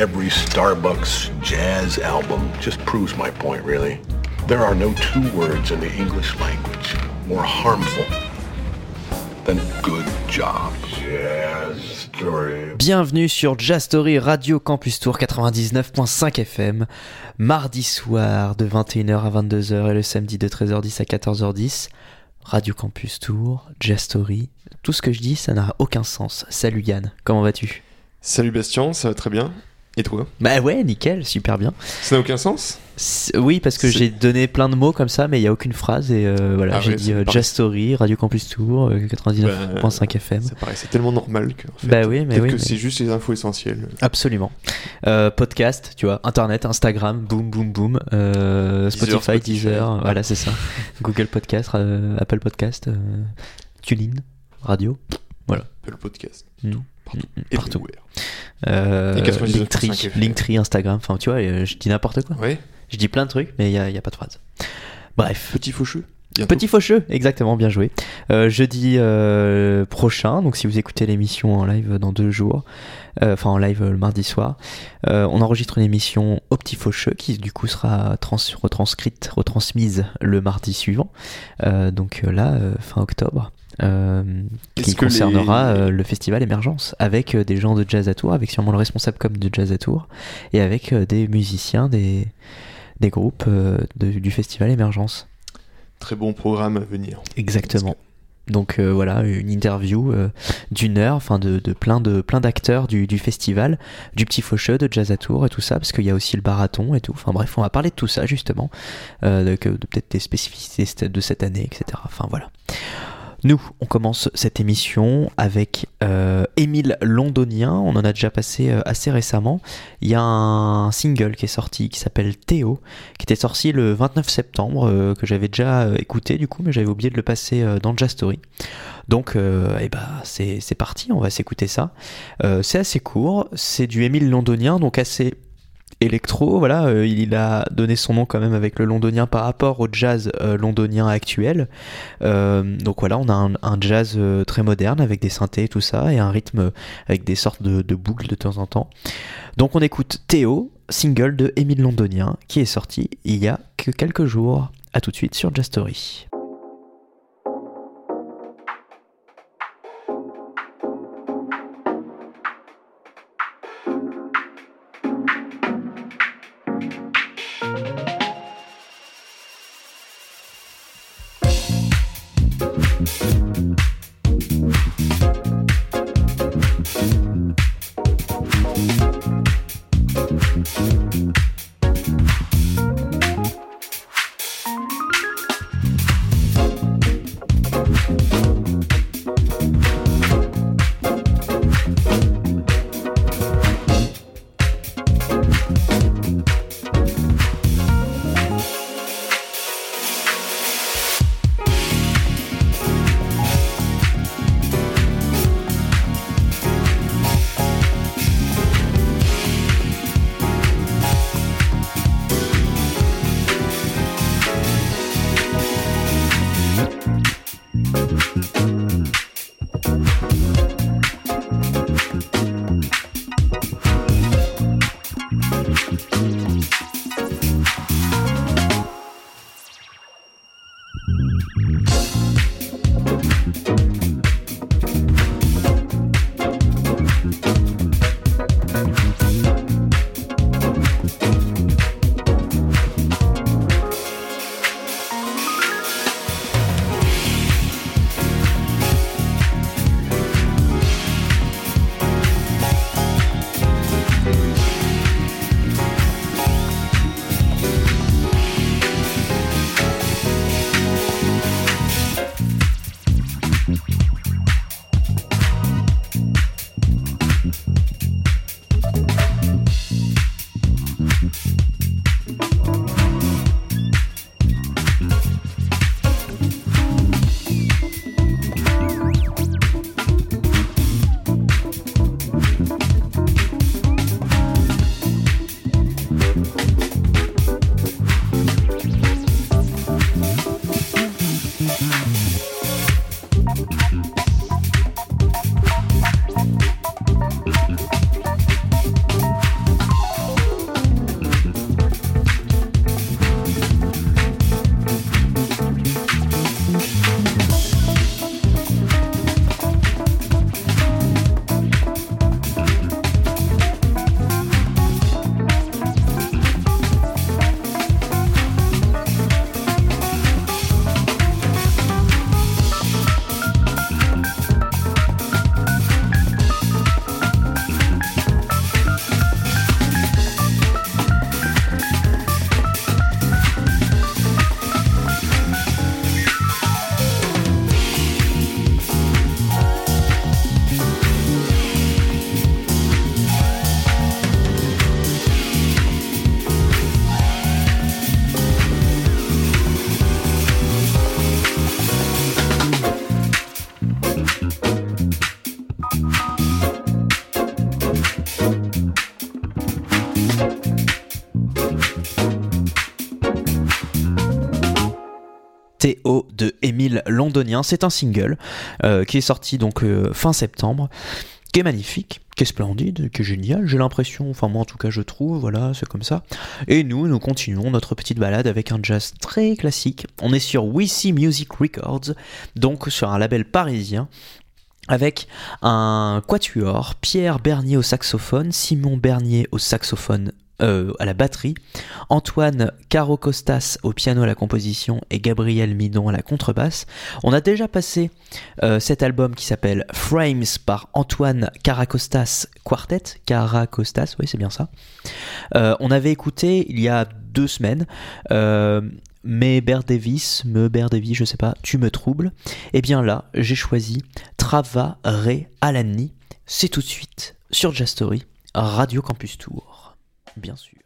every Starbucks jazz album just proves my point, really. There are no two words in the English language more harmful than good job. Jazz story. Bienvenue sur Jazz Story Radio Campus Tour 99.5 FM, mardi soir de 21h à 22h et le samedi de 13h10 à 14h10. Radio Campus Tour, Jazz Story, tout ce que je dis ça n'a aucun sens. Salut Yann, comment vas-tu? Salut Bastien, ça va très bien. Et toi Bah ouais, nickel, super bien. Ça n'a aucun sens Oui, parce que j'ai donné plein de mots comme ça, mais il n'y a aucune phrase et euh, voilà, Ah j'ai ouais, dit euh. Jazz Story, Radio Campus Tour, euh, 99.5 FM. Ça paraît, c'est tellement normal que. en fait, Bah oui, mais oui, que mais- c'est juste les infos essentielles. Absolument. Euh, podcast, tu vois, Internet, Instagram, boom, boom, boom, euh, Deezer, Spotify. Deezer, voilà, c'est ça. Google Podcast, Apple Podcast, TuneIn, radio, voilà. Apple Podcast. Mm. Partout. Mm, partout. Euh, Et 99.5 Linktree. Linktree, Instagram, enfin, tu vois, euh, je dis n'importe quoi. Ouais. Je dis plein de trucs, mais il n'y a, a pas de phrase. Bref. Petit faucheux. Bientôt. Petit faucheux, exactement, bien joué. Euh, jeudi euh, prochain, donc si vous écoutez l'émission en live dans deux jours, euh, enfin en live euh, le mardi soir, euh, on enregistre une émission au petit faucheux qui du coup sera trans retranscrite, retransmise le mardi suivant, Euh, donc là, fin octobre. Euh, qui concernera les- euh, le festival Émergence avec euh, des gens de jazz à Tours, avec sûrement le responsable comme de jazz à Tours et avec des musiciens des, des groupes de- du festival Émergence. Très bon programme à venir. Exactement. Donc voilà, une interview d'une heure, enfin de, de plein de plein d'acteurs du, du festival, du petit faucheux, de jazz à tour et tout ça, parce qu'il y a aussi le barathon et tout. Enfin bref, on va parler de tout ça justement, de peut-être des spécificités de cette année, etc. Enfin voilà. Nous, on commence cette émission avec euh, Émile Londonien. On en a déjà passé euh, assez récemment. Il y a un single qui est sorti qui s'appelle Théo, qui était sorti le 29 septembre, euh, que j'avais déjà euh, écouté du coup, mais j'avais oublié de le passer dans Jazz Story. Donc, eh ben, c'est parti, on va s'écouter ça. C'est assez court, c'est du Émile Londonien, donc assez électro, voilà, euh, il a donné son nom quand même avec le londonien par rapport au jazz euh, londonien actuel. Euh, donc voilà, on a un, jazz très moderne avec des synthés et tout ça, et un rythme avec des sortes de, boucles de temps en temps. Donc on écoute Théo, single de Émile Londonien, qui est sorti il y a que quelques jours. À tout de suite sur Jazz Story. C'est un single euh, qui est sorti donc euh, fin septembre, qui est magnifique, qui est splendide, qui est génial. J'ai l'impression, enfin moi en tout cas je trouve, voilà, c'est comme ça. Et nous, nous continuons notre petite balade avec un jazz très classique. On est sur See Music Records, donc sur un label parisien avec un quatuor, Pierre Bernier au saxophone, Simon Bernier au saxophone euh, à la batterie, Antoine Carocostas au piano à la composition et Gabriel Midon à la contrebasse. On a déjà passé euh, cet album qui s'appelle Frames par Antoine Caracostas Quartet, Caracostas, oui c'est bien ça. Euh, on avait écouté il y a deux semaines mais Bear Davis, me Bear Davis, je sais pas, tu me troubles. Et bien là, j'ai choisi Trava Re Alani. C'est tout de suite sur Jazz Story, Radio Campus Tour, bien sûr.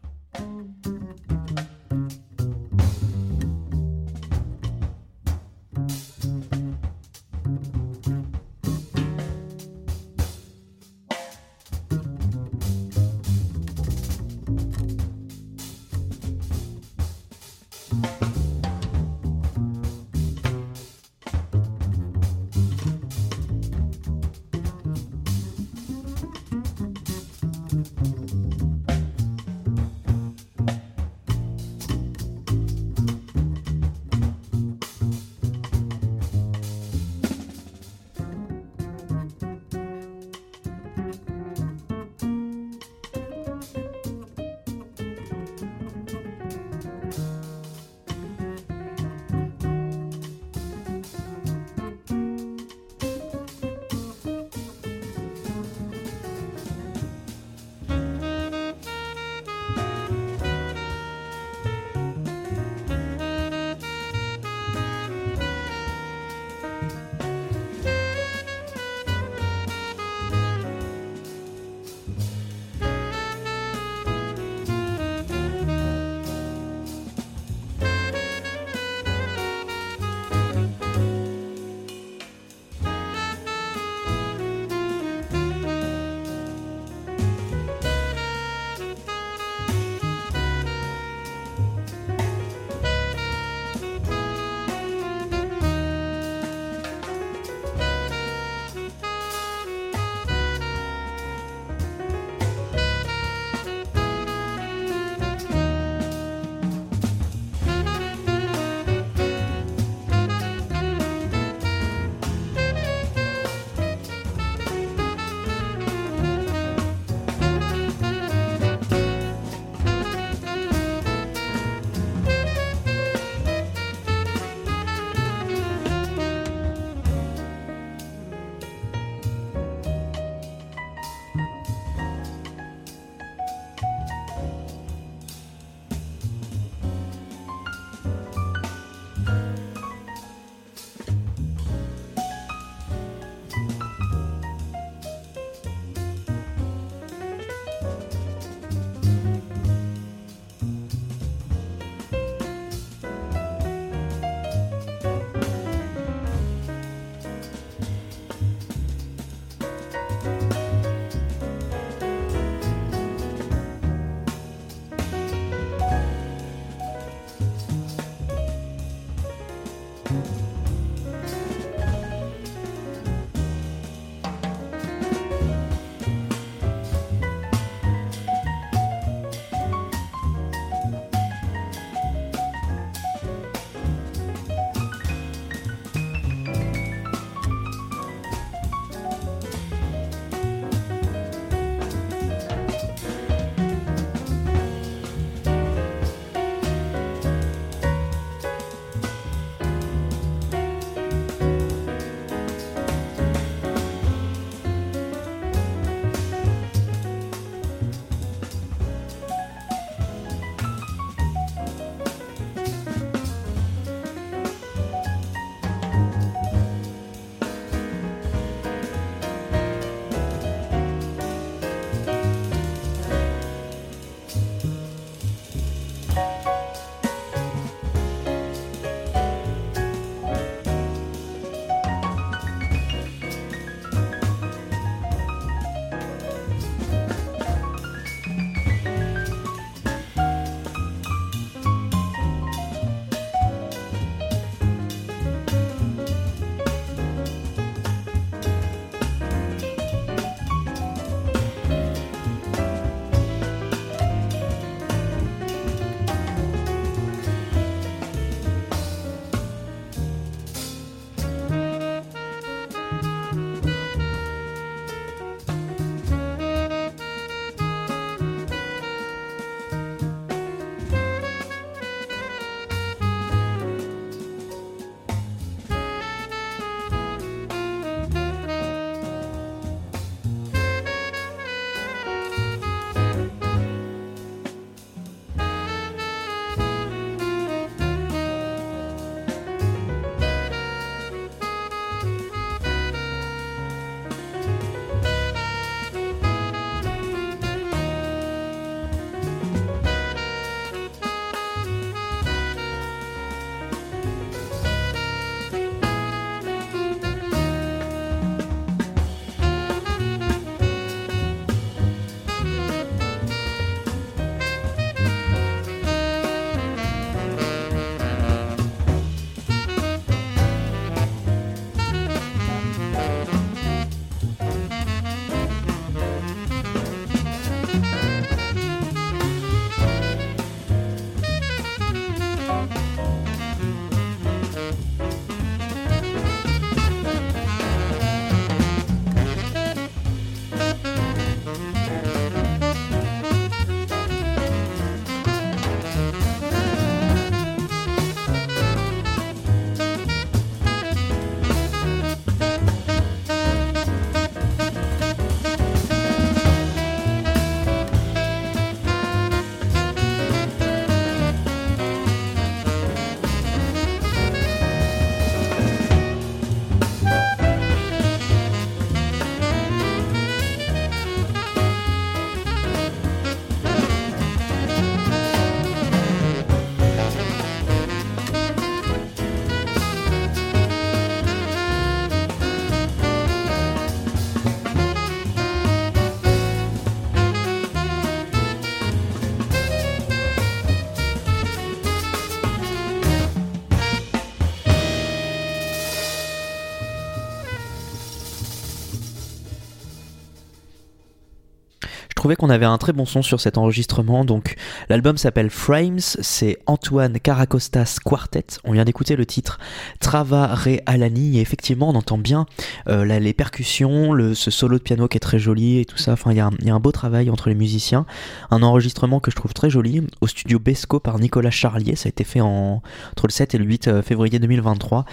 Trouvais qu'on avait un très bon son sur cet enregistrement. Donc, l'album s'appelle Frames. C'est Antoine Caracostas Quartet. On vient d'écouter le titre Trava Re Alani. Et effectivement, on entend bien euh, là, les percussions, le, ce solo de piano qui est très joli et tout ça. Enfin, il y, y a un beau travail entre les musiciens. Un enregistrement que je trouve très joli au studio Besco par Nicolas Charlier. Ça a été fait en, entre le 7 et le 8 février 2023.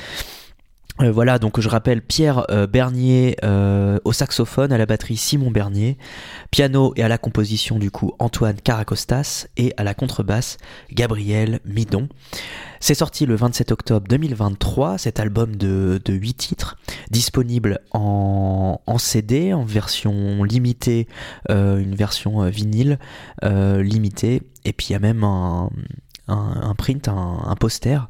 Euh, voilà, donc je rappelle Pierre euh, Bernier euh, au saxophone, à la batterie Simon Bernier, piano et à la composition du coup Antoine Caracostas. Et à la contrebasse Gabriel Midon. C'est sorti le 27 octobre 2023, cet album de, de 8 titres, disponible en, en CD, en version limitée, une version vinyle limitée, et puis il y a même un, un, print, un, poster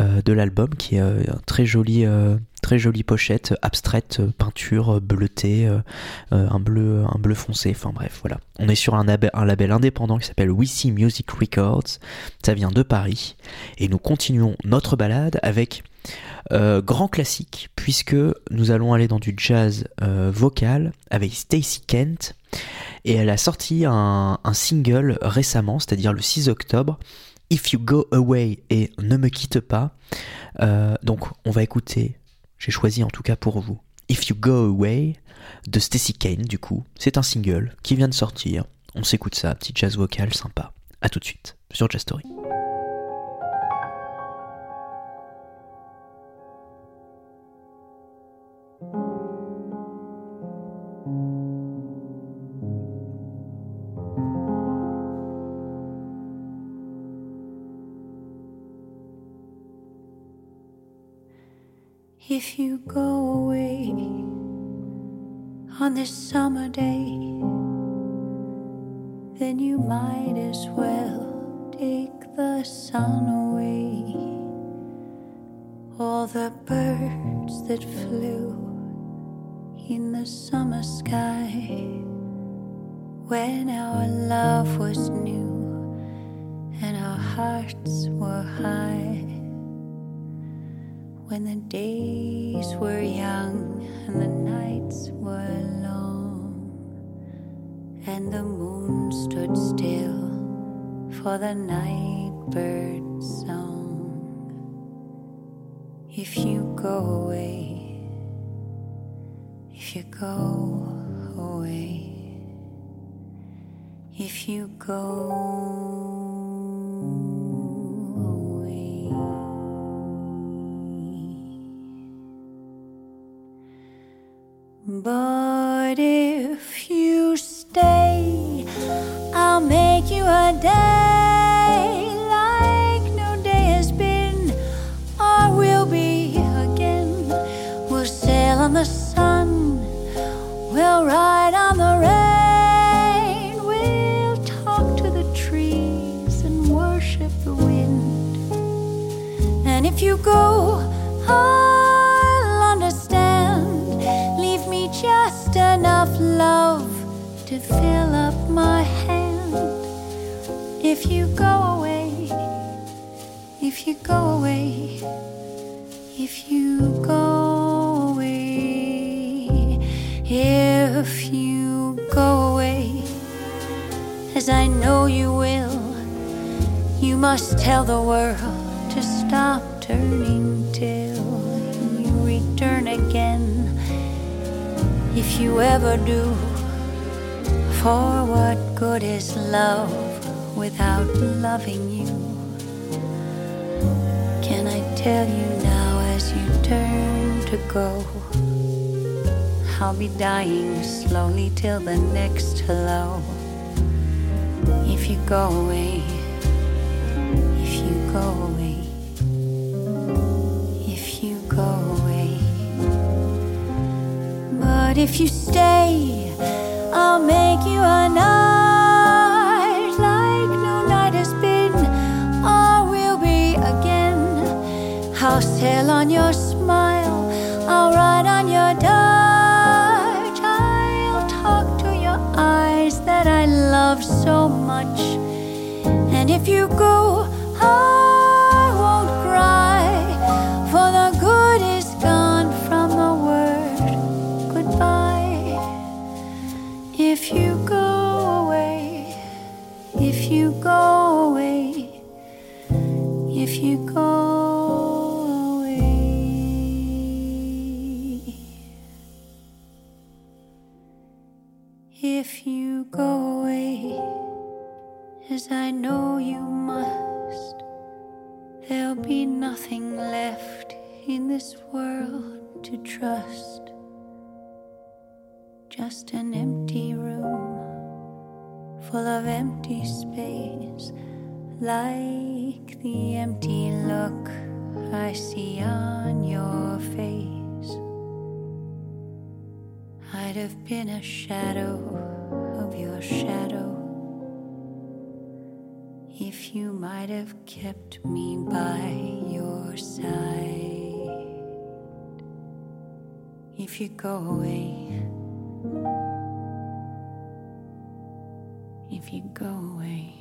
euh, de l'album qui est euh, très joli, euh, très jolie pochette abstraite, peinture bleutée, un bleu, un bleu foncé. Enfin bref, voilà. On est sur un, label- indépendant qui s'appelle See Music Records. Ça vient de Paris et nous continuons notre balade avec grand classique puisque nous allons aller dans du jazz vocal avec Stacy Kent et elle a sorti un, un single récemment, c'est-à-dire le 6 octobre. If You Go Away et Ne Me Quitte Pas. Euh, donc on va écouter, j'ai choisi en tout cas pour vous, If You Go Away de Stacy Kane du coup. C'est un single qui vient de sortir. On s'écoute ça, petit jazz vocal sympa. A tout de suite sur Jazz Story. If you go away on this summer day, then you might as well take the sun away. All the birds that flew in the summer sky when our love was new and our hearts were high when the days were young and the nights were long, and the moon stood still for the night bird's song. If you go away, if you go away, if you go rainbow. If you go away, if you go away, if you go away, as I know you will, you must tell the world to stop turning till you return again. If you ever do, for what good is love without loving you? Tell you now as you turn to go? I'll be dying slowly till the next hello. If you go away, if you go away, if you go away. But if you stay, I'll make you a sail on your smile, I'll ride on your dart, I'll talk to your eyes that I love so much. And if you go, I this world to trust. Just an empty room full of empty space, like the empty look I see on your face. I'd have been a shadow of your shadow if you might have kept me by your side. If you go away, if you go away.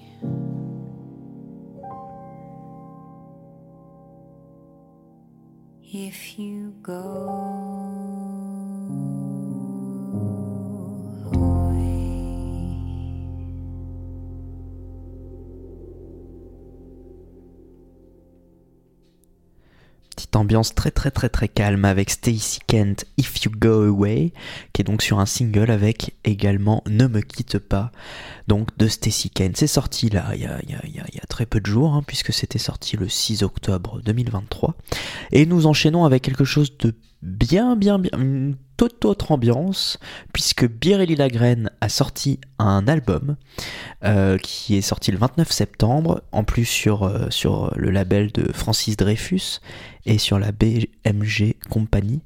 If you go ambiance très très très très calme avec Stacy Kent, If You Go Away, qui est donc sur un single avec également Ne me quitte pas, donc de Stacy Kent. C'est sorti là il y a, très peu de jours, hein, puisque c'était sorti le 6 octobre 2023. Et nous enchaînons avec quelque chose de bien bien bien, toute autre ambiance, puisque Birelli Lagraine a sorti un album euh, qui est sorti le 29 septembre, en plus sur, euh, sur le label de Francis Dreyfus et sur la BMG Company.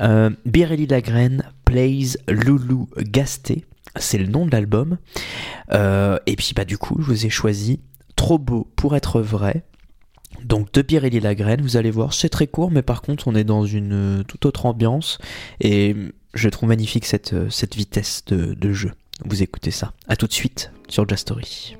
Euh, Birelli Lagraine plays Loulou Gasté, c'est le nom de l'album. Et puis bah du coup, je vous ai choisi Trop beau pour être vrai. Donc de Pirelli Lagraine, vous allez voir, c'est très court, mais par contre on est dans une euh, toute autre ambiance et je trouve magnifique cette, euh, vitesse de, jeu. Vous écoutez ça. À tout de suite sur Just Story.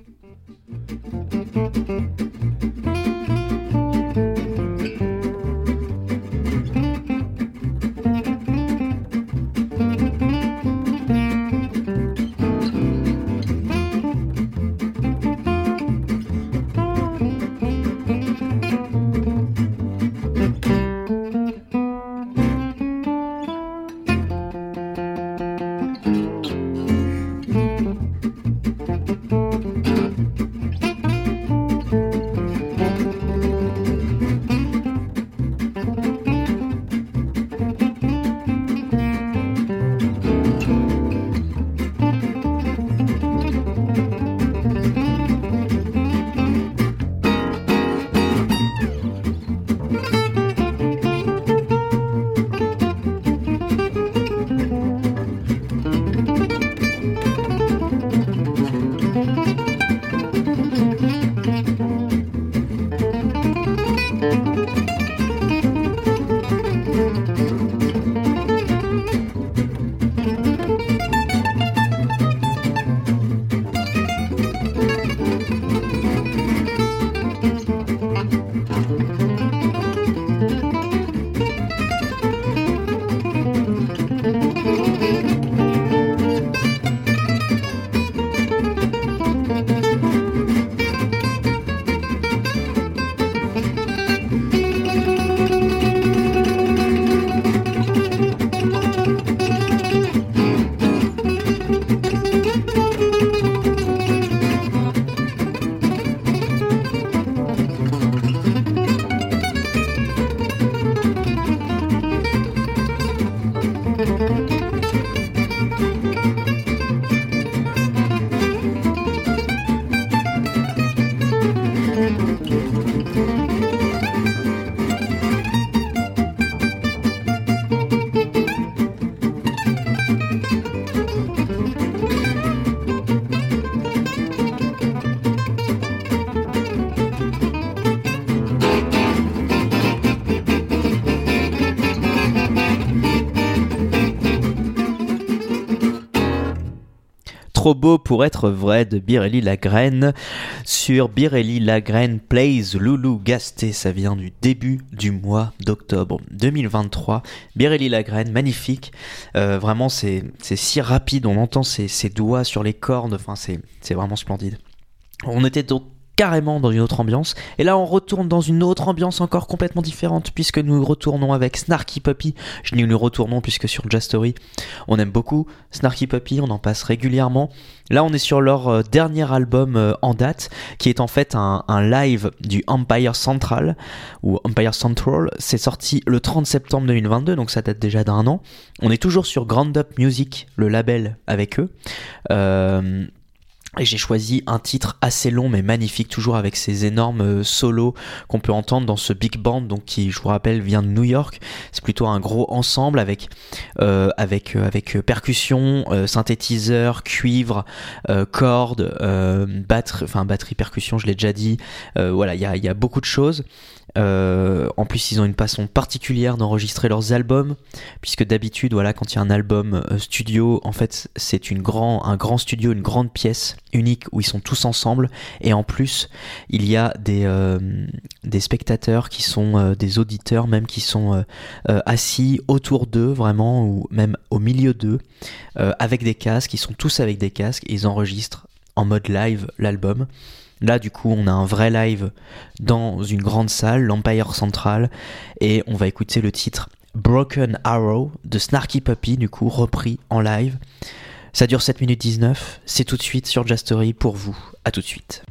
Trop beau pour être vrai de Birelli Lagraine sur Birelli Lagraine Plays Loulou Gasté. Ça vient du début du mois d'octobre 2023. Birelli Lagraine, magnifique. Euh, vraiment, c'est si rapide. On entend ses, doigts sur les cordes. Enfin, c'est vraiment splendide. On était donc carrément dans une autre ambiance. Et là, on retourne dans une autre ambiance encore complètement différente, puisque nous retournons avec Snarky Puppy. Je dis nous retournons, puisque sur Just Story, on aime beaucoup Snarky Puppy, on en passe régulièrement. Là, on est sur leur euh, dernier album euh, en date, qui est en fait un, live du Empire Central, ou Empire Central. C'est sorti le 30 septembre 2022, donc ça date déjà d'un an. On est toujours sur Grand Up Music, le label avec eux. Euh, et j'ai choisi un titre assez long mais magnifique, toujours avec ces énormes euh, solos qu'on peut entendre dans ce big band, donc qui, je vous rappelle, vient de New York. C'est plutôt un gros ensemble avec euh, avec euh, avec euh, percussion, synthétiseur, cuivre, euh, cordes, batterie, enfin batterie, percussion, je l'ai déjà dit. Voilà, il y a, il y a beaucoup de choses. Euh, en plus, ils ont une façon particulière d'enregistrer leurs albums, puisque d'habitude, voilà, quand il y a un album euh, studio, en fait, c'est une un grand studio, une grande pièce unique où ils sont tous ensemble, et en plus, il y a des, euh, spectateurs qui sont des auditeurs, même qui sont assis autour d'eux, vraiment, ou même au milieu d'eux, avec des casques. Ils sont tous avec des casques, et ils enregistrent en mode live l'album. Là, du coup, on a un vrai live dans une grande salle, l'Empire Central, et on va écouter le titre Broken Arrow de Snarky Puppy, du coup, repris en live. Ça dure 7 minutes 19, c'est tout de suite sur Jastory pour vous. À tout de suite.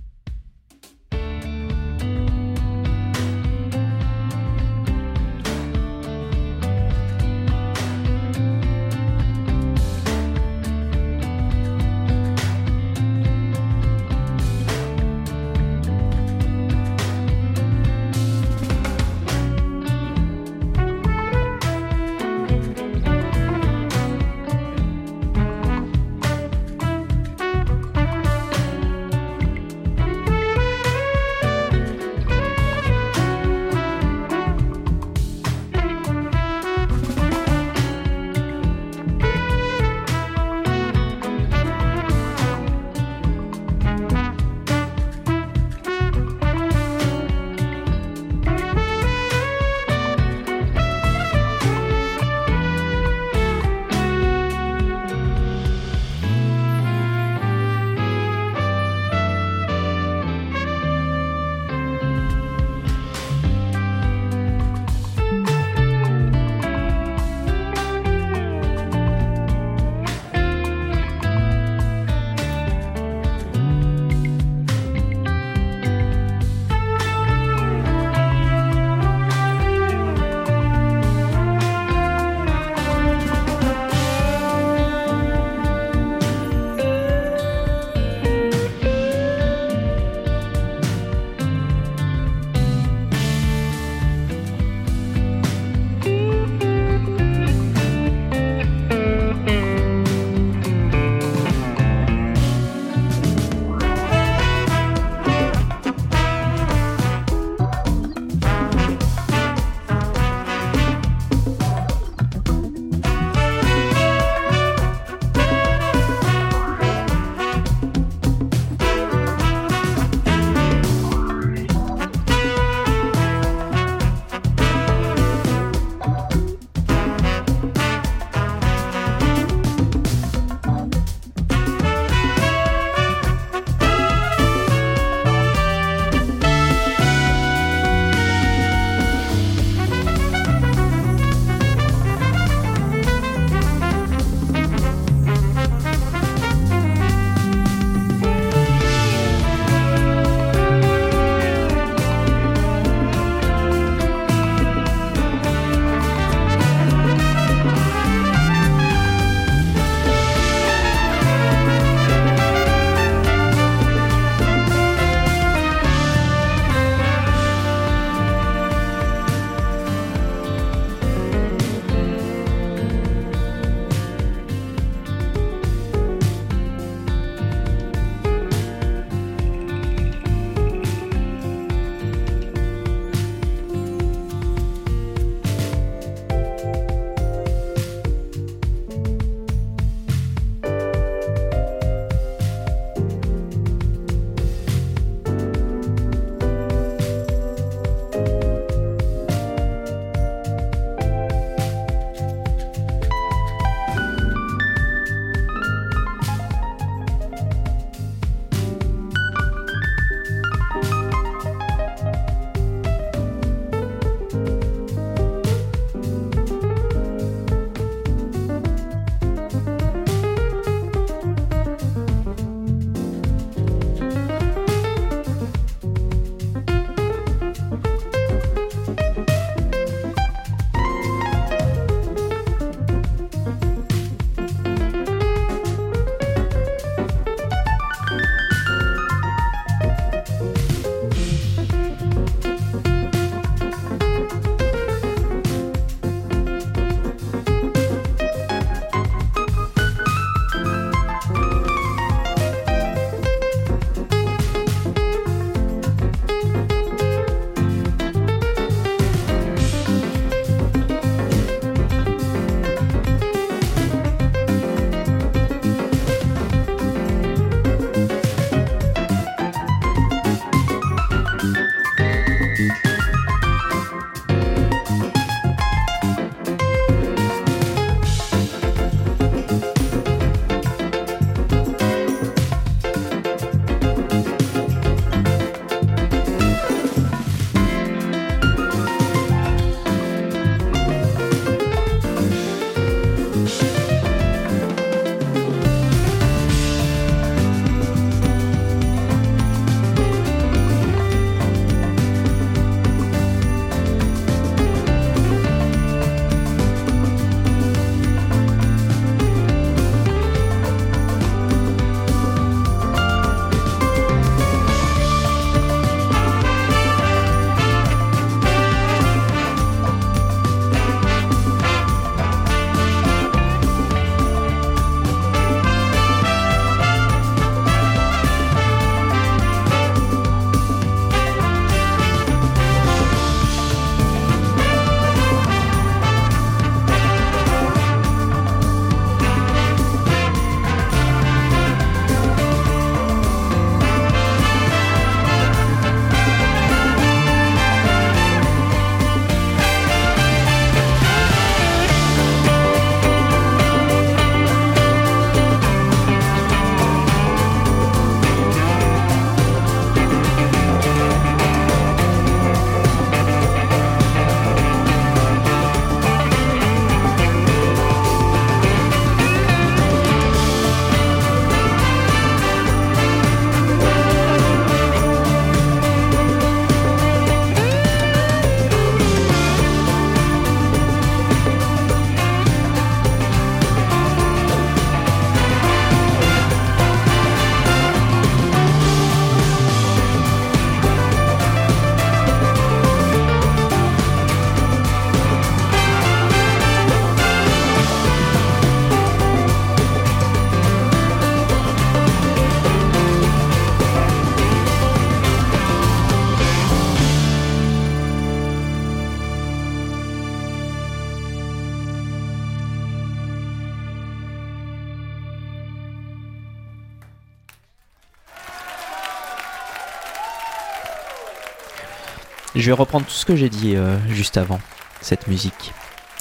Je vais reprendre tout ce que j'ai dit euh, juste avant cette musique.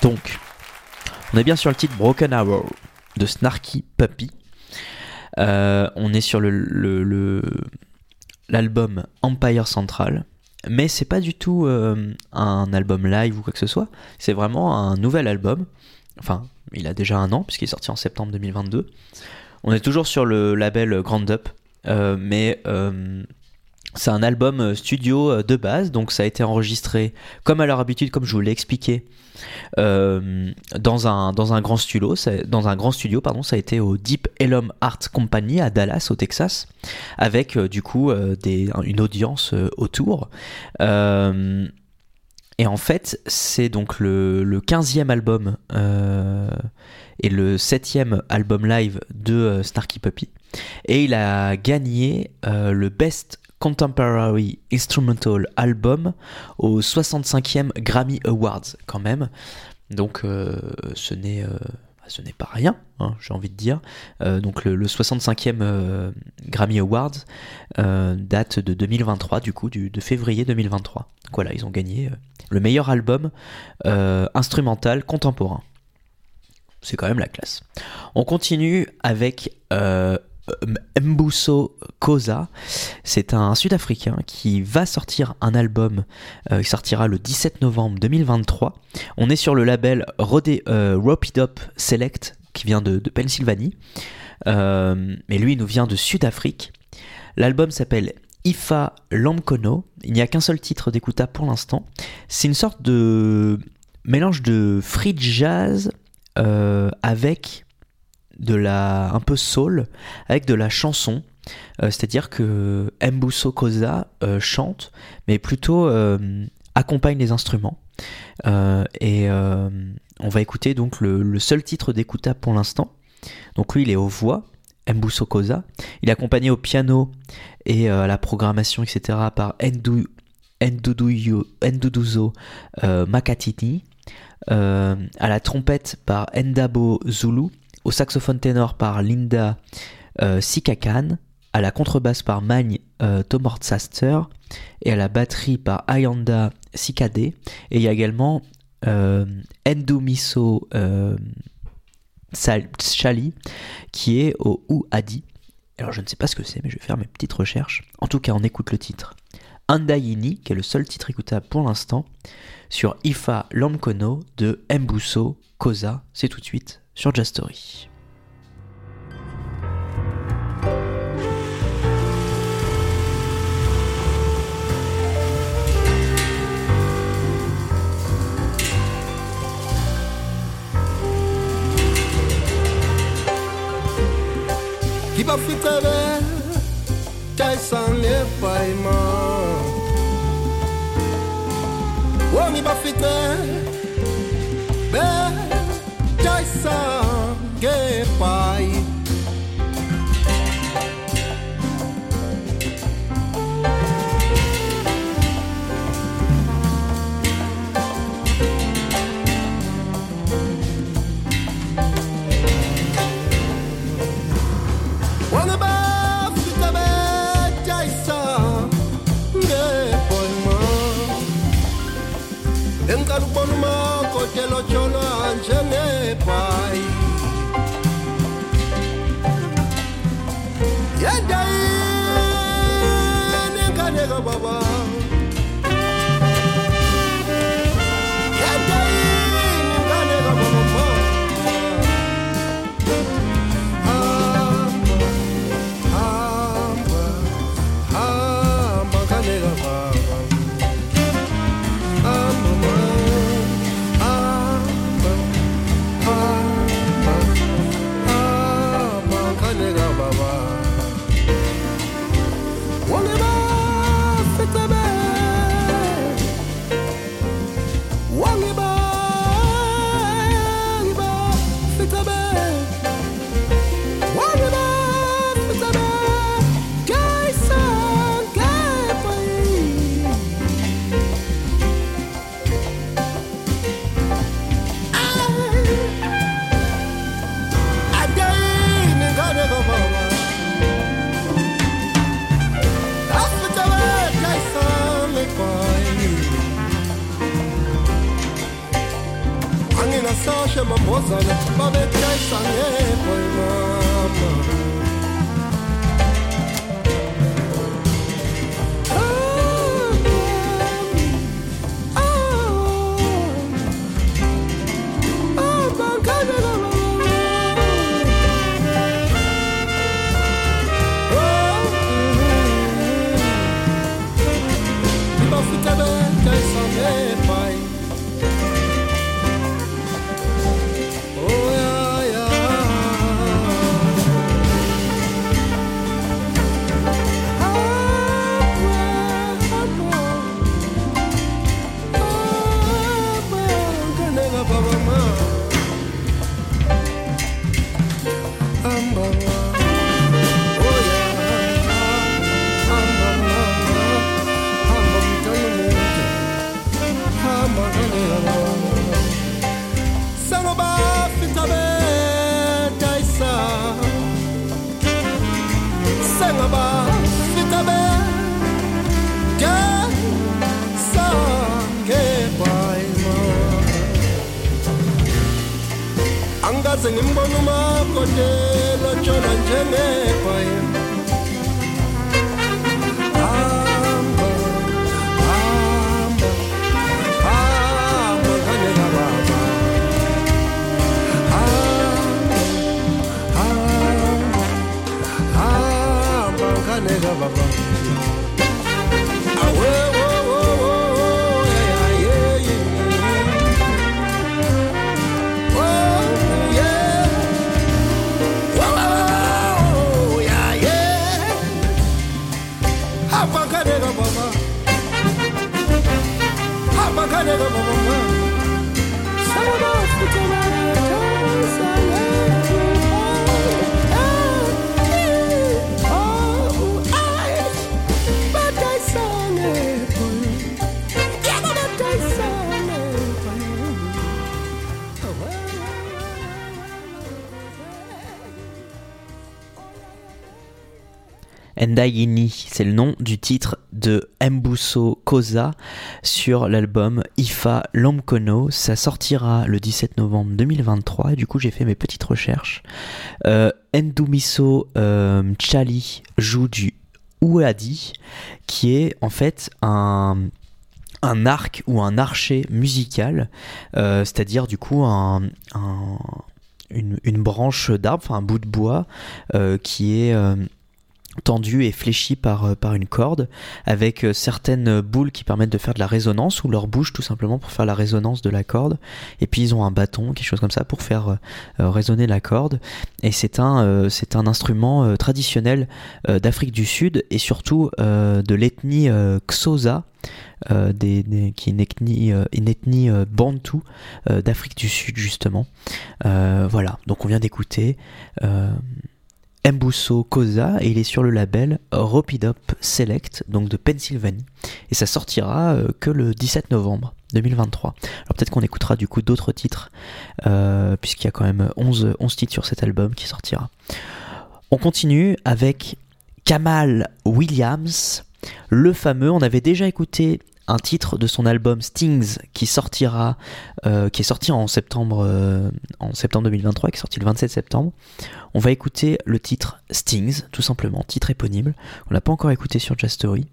Donc, on est bien sur le titre Broken Arrow de Snarky Puppy. Euh, on est sur l'album Empire Central, mais c'est pas du tout euh, un album live ou quoi que ce soit. C'est vraiment un nouvel album. Enfin, il a déjà un an puisqu'il est sorti en septembre 2022. On est toujours sur le label Grand Up, mais c'est un album euh, studio euh, de base, donc ça a été enregistré comme à leur habitude, comme je vous l'ai expliqué, euh, dans un dans un grand studio. Ça- Dans un grand studio, pardon, ça a été au Deep Ellum Art Company à Dallas, au Texas, avec du coup une audience autour. Et en fait, c'est donc le, le 15e album et le 7e album live de Snarky Puppy. Et il a gagné le Best Contemporary Instrumental Album au 65e Grammy Awards quand même. Donc euh, ce n'est euh, ce n'est pas rien, hein, j'ai envie de dire. Euh, donc le, le 65e euh, Grammy Awards date de 2023 du coup, de février 2023. Donc voilà, ils ont gagné le meilleur album instrumental contemporain. C'est quand même la classe. On continue avec Mbuso Koza. C'est un Sud-Africain qui va sortir un album. euh, il sortira le 17 novembre 2023. On est sur le label Rode, euh, Up Select qui vient de, Pennsylvanie. Euh, mais lui, il nous vient de Sud-Afrique. L'album s'appelle Ifa Lamkono. Il n'y a qu'un seul titre d'écoutable pour l'instant. C'est une sorte de mélange de free jazz euh, avec de la un peu soul, avec de la chanson. Euh, C'est-à-dire que Mbuso Koza euh, chante, mais plutôt euh, accompagne les instruments. Euh, et on va écouter donc le, seul titre d'écoutable pour l'instant. Donc lui, il est aux voix, Mbuso Koza. Il est accompagné au piano et à la programmation, etc. par Nduduzo Makatini. À la trompette par Ndabo Zulu. Au saxophone ténor par Linda euh, Sikakan. À la contrebasse par Magne euh. Et à la batterie par Ayanda Sikade. Et il y a également euh, Ndumiso euh, Chali qui est au Ouadi. Alors je ne sais pas ce que c'est, mais je vais faire mes petites recherches. En tout cas, on écoute le titre. Andayini, qui est le seul titre écoutable pour l'instant, sur Ifa Lamkono de Mbuso Koza. C'est tout de suite sur Jazz Story. Kiba fitebe Chai sane paima Woni ba fite Be que los cholos se le. sengimbona umakotela tshona njengekhwaya hamba hamba hamba ngane kababa hamba Ndaini, c'est le nom du titre de Mbuso Koza sur l'album Ifa Lomkono. Ça sortira le 17 novembre 2023 et du coup j'ai fait mes petites recherches. Euh, Ndumiso euh, Chali joue du Uadi qui est en fait un arc ou un archer musical, euh, c'est-à-dire du coup un, un- une, branche d'arbre, enfin un bout de bois qui est tendu et fléchi par, euh, par une corde, avec euh, certaines boules qui permettent de faire de la résonance, ou leur bouche tout simplement pour faire la résonance de la corde, et puis ils ont un bâton, quelque chose comme ça, pour faire euh, résonner la corde, et c'est un, un instrument traditionnel d'Afrique du Sud, et surtout de l'ethnie Xhosa, euh, des, des- qui est une ethnie, euh, une ethnie bantou d'Afrique du Sud justement. Voilà, donc on vient d'écouter Mbuso Koza et il est sur le label Ropidop Select, donc de Pennsylvanie. Et ça sortira euh, que le 17 novembre 2023. Alors peut-être qu'on écoutera du coup d'autres titres, euh, puisqu'il y a quand même 11, 11 titres sur cet album qui sortira. On continue avec Kamal Williams, le fameux, on avait déjà écouté un titre de son album Stings qui sortira, euh, est sorti en septembre, euh, en septembre 2023, qui est sorti le 27 septembre. On va écouter le titre Stings, tout simplement, titre éponyme. On l'a pas encore écouté sur Jazz Story.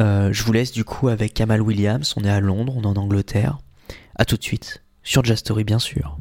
Euh, je vous laisse du coup avec Kamal Williams. On est à Londres, on est en Angleterre. À tout de suite sur Jazz Story, bien sûr.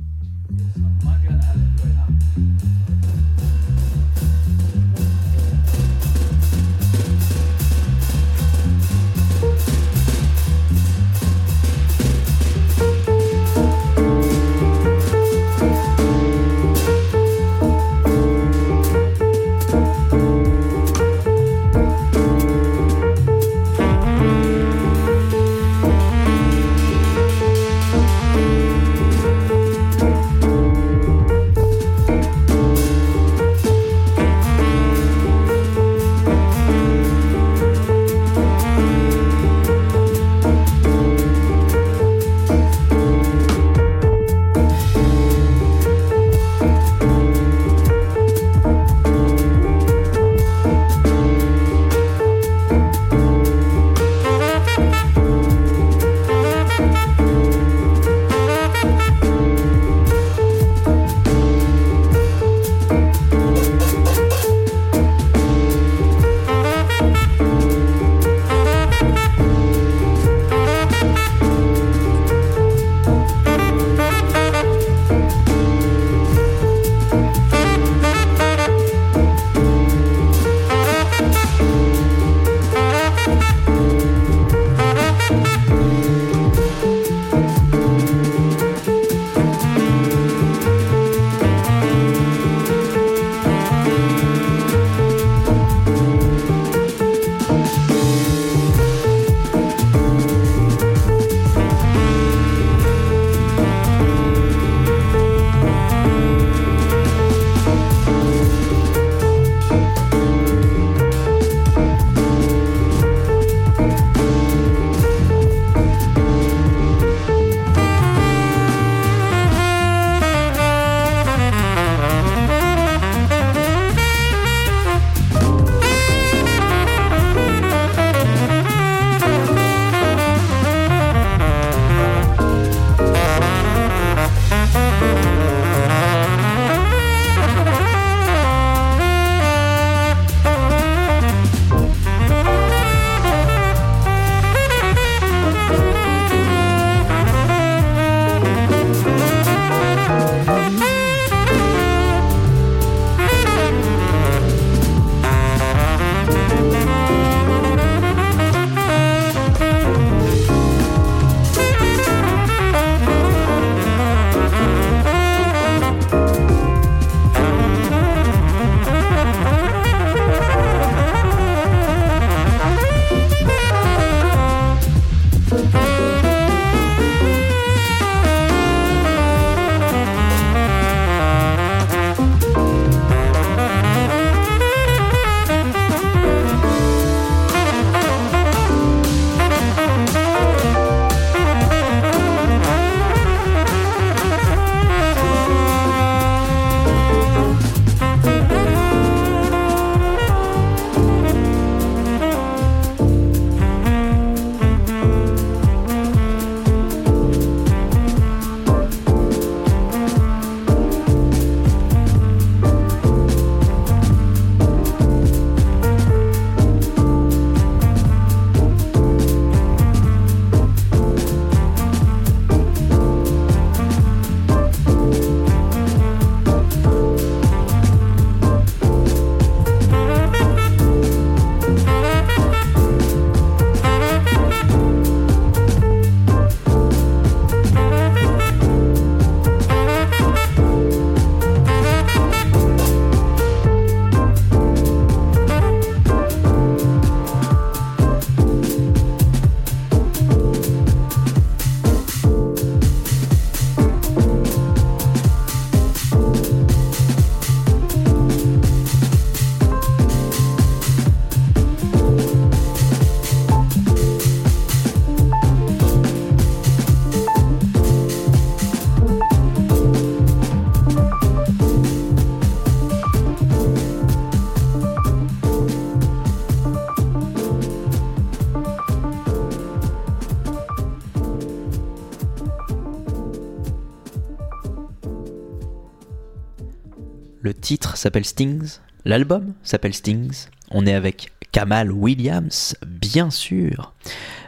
Titre s'appelle Stings. L'album s'appelle Stings. On est avec Kamal Williams, bien sûr.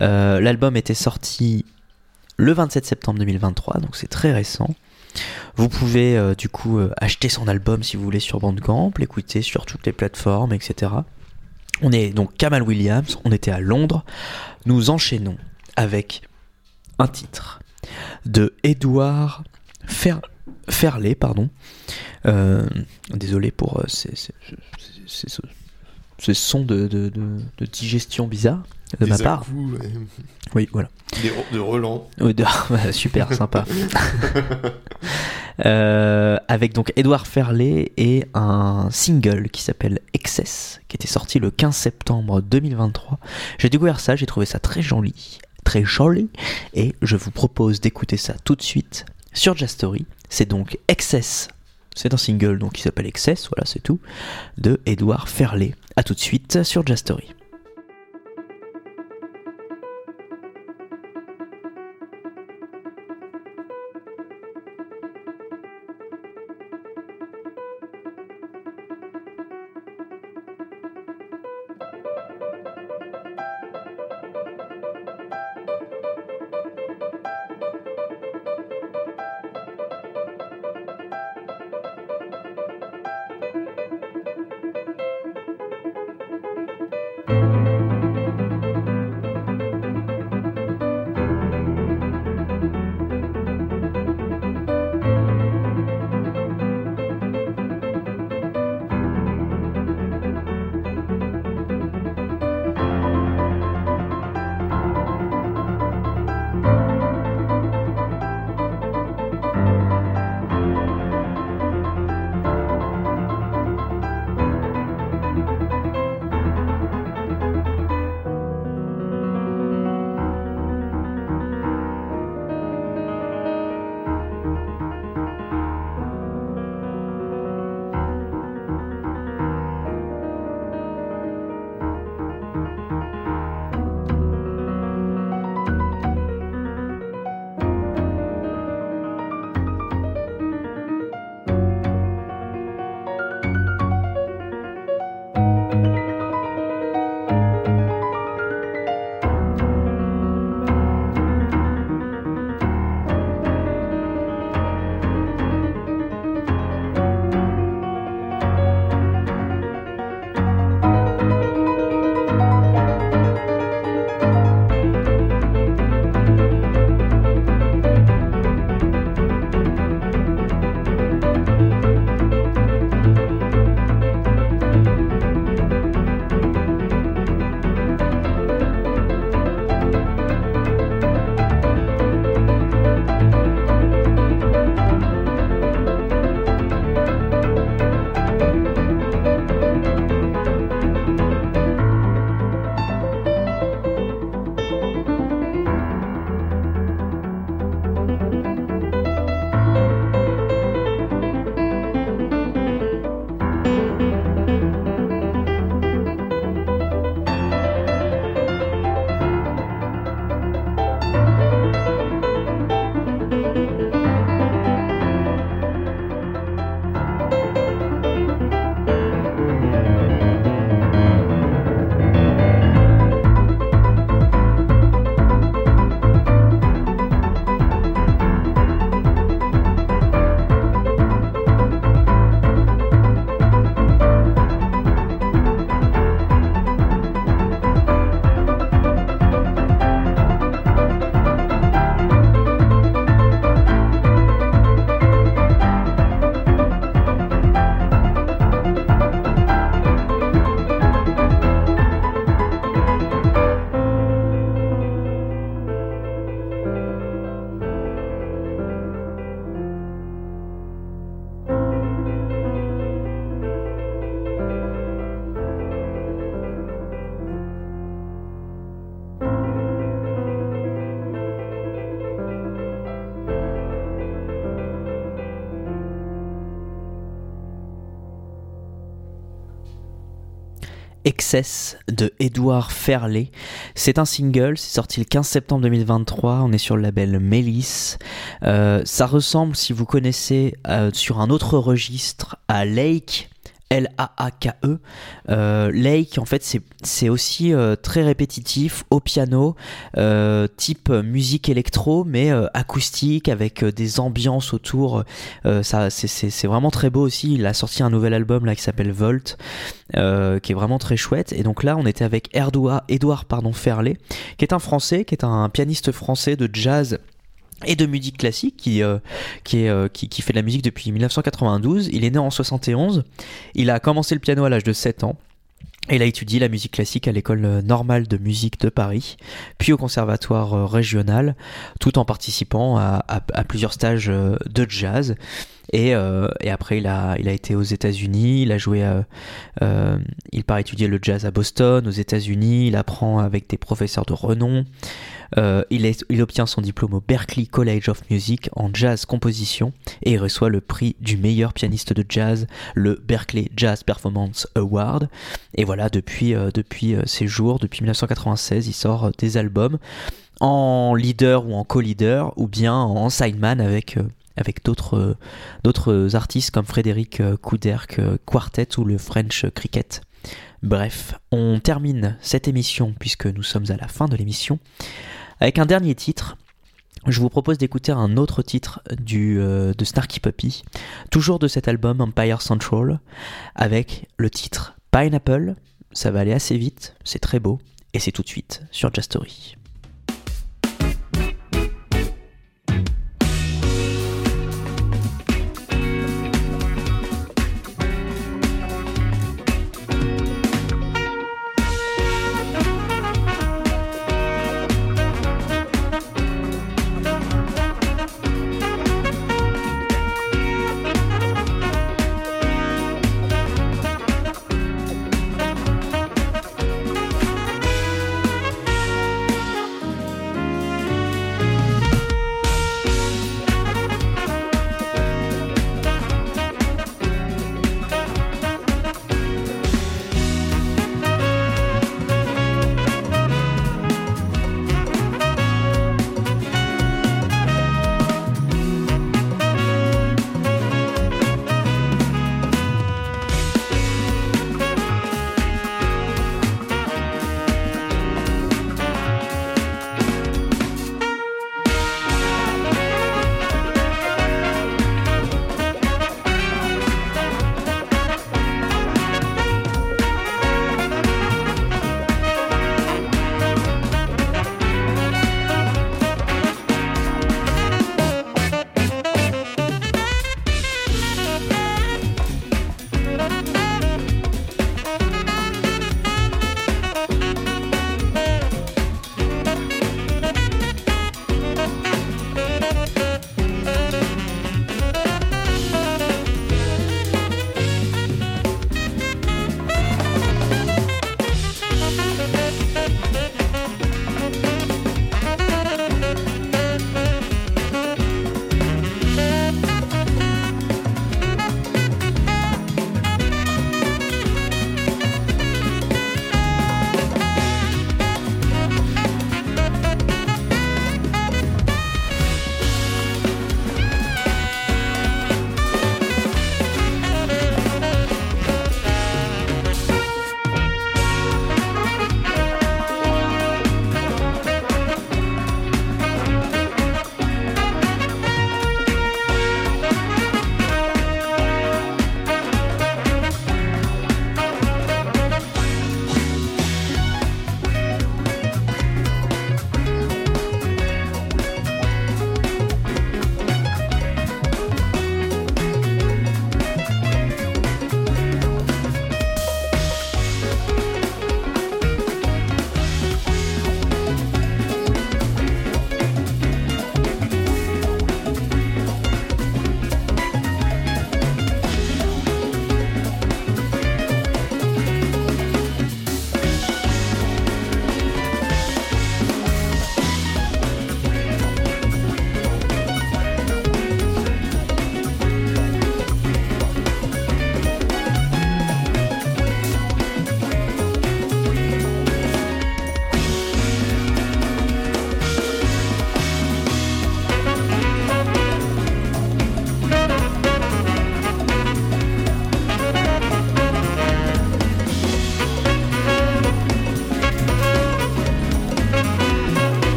Euh, L'album était sorti le 27 septembre 2023, donc c'est très récent. Vous pouvez euh, du coup euh, acheter son album si vous voulez sur Bandcamp, l'écouter sur toutes les plateformes, etc. On est donc Kamal Williams, on était à Londres. Nous enchaînons avec un titre de Edouard Fer Ferlet, pardon. Euh, désolé pour euh, ces, ces- ces- ces sons de, de- de- de digestion bizarre de Des ma part. Oui, voilà. Des de Roland. Oui, super sympa. Euh, avec donc Edouard Ferlet et un single qui s'appelle Excess, qui était sorti le 15 septembre 2023. J'ai découvert ça, j'ai trouvé ça très joli, très joli, et je vous propose d'écouter ça tout de suite sur Jastory. C'est donc Excess, c'est un single donc qui s'appelle Excess, voilà c'est tout, de Edouard Ferlet. A tout de suite sur Jastory. Excess de Edouard Ferlet. C'est un single, c'est sorti le 15 septembre 2023, on est sur le label Mélis. Euh, ça ressemble, si vous connaissez, euh, sur un autre registre à Lake. L-A-A-K-E. Euh, Lake, en fait, c'est- aussi euh, très répétitif au piano, euh, type musique électro, mais euh, acoustique, avec euh, des ambiances autour. Ça, c'est- vraiment très beau aussi. Il a sorti un nouvel album là qui s'appelle Volt, qui est vraiment très chouette. Et donc là, on était avec Erdoua, Edouard pardon, Ferlet, qui est un Français, qui est un pianiste français de jazz et de musique classique qui, euh, euh, qui, fait de la musique depuis 1992. Il est né en 71. Il a commencé le piano à l'âge de 7 ans. Et il a étudié la musique classique à l'école euh, normale de musique de Paris, puis au conservatoire régional, tout en participant à, plusieurs stages de jazz. Et, euh, et après, il a, il a été aux États-Unis, il a joué, euh, euh, il part étudier le jazz à Boston, aux États-Unis, il apprend avec des professeurs de renom. Il, est- il obtient son diplôme au Berklee College of Music en jazz composition et il reçoit le prix du meilleur pianiste de jazz, le Berklee Jazz Performance Award. Et voilà, depuis, euh, depuis ces jours, depuis 1996, il sort des albums en leader ou en co-leader ou bien en sideman avec, euh, avec d'autres euh, d'autres artistes comme Frédéric euh, Couderc, euh, Quartet ou le French Cricket. Bref, on termine cette émission puisque nous sommes à la fin de l'émission avec un dernier titre. Je vous propose d'écouter un autre titre du, de Snarky Puppy, toujours de cet album Empire Central, avec le titre Pineapple. Ça va aller assez vite, c'est très beau, et c'est tout de suite sur Just Story.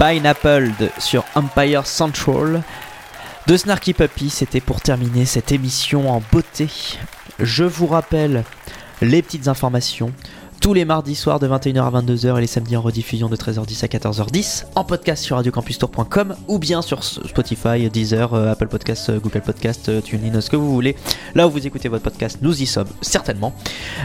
Pineapple sur Empire Central. De Snarky Puppy, c'était pour terminer cette émission en beauté. Je vous rappelle les petites informations. Tous les mardis soirs de 21h à 22h et les samedis en rediffusion de 13h10 à 14h10 en podcast sur radiocampustour.com ou bien sur Spotify, Deezer, euh, Apple Podcast, euh, Google Podcast, euh, TuneIn, ce que vous voulez. Là où vous écoutez votre podcast, nous y sommes certainement.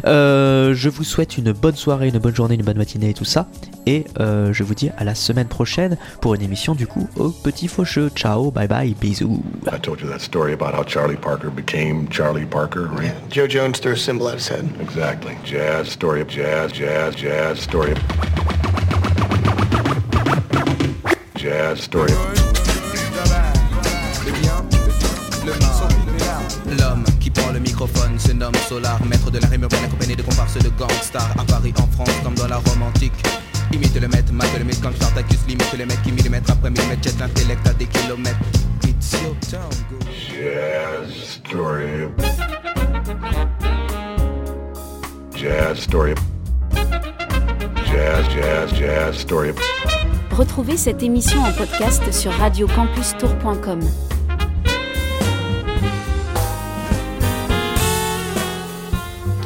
Euh, je vous souhaite une bonne soirée, une bonne journée, une bonne matinée et tout ça. Et euh, je vous dis à la semaine prochaine pour une émission du coup au petit faucheux. Ciao, bye bye, bisous. I told you that story about how Charlie Parker became Charlie Parker, right? Joe Jones threw a symbol at his head. Exactly. Jazz, story of jazz, jazz, jazz, story of... Jazz, story. L'homme qui prend le microphone se nomme Solar, maître de la rime urbaine accompagné de comparses de gangsters à Paris, en France, comme dans la Rome antique. Imite le maître, mate le mythe comme Spartacus, limite les mecs qui millimètre après millimètre jettent l'intellect à des kilomètres. It's your town, go. Jazz, story. Jazz, story. Jazz, jazz, jazz, story. Retrouvez cette émission en podcast sur radiocampustour.com.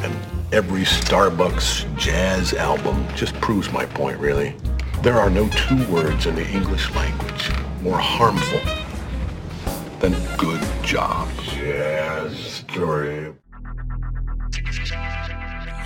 And every Starbucks jazz album just proves my point, really. There are no two words in the English language more harmful than good job. Jazz story.